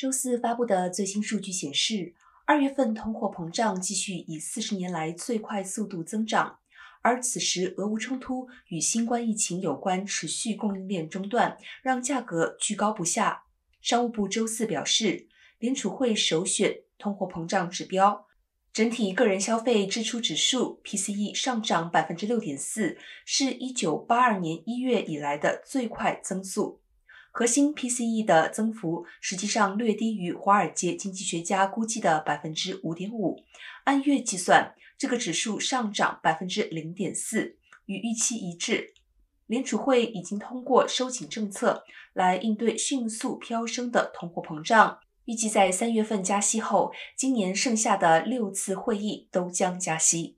周四发布的最新数据显示，二月份通货膨胀继续以四十年来最快速度增长。而此时，俄乌冲突与新冠疫情有关，持续供应链中断，让价格居高不下。商务部周四表示，联储会首选通货膨胀指标，整体个人消费支出指数 （PCE） 上涨百分之六点四，是一九八二年一月以来的最快增速。核心 PCE 的增幅实际上略低于华尔街经济学家估计的百分之五点五。按月计算，这个指数上涨百分之零点四，与预期一致。联储会已经通过收紧政策来应对迅速飙升的通货膨胀，预计在三月份加息后，今年剩下的六次会议都将加息。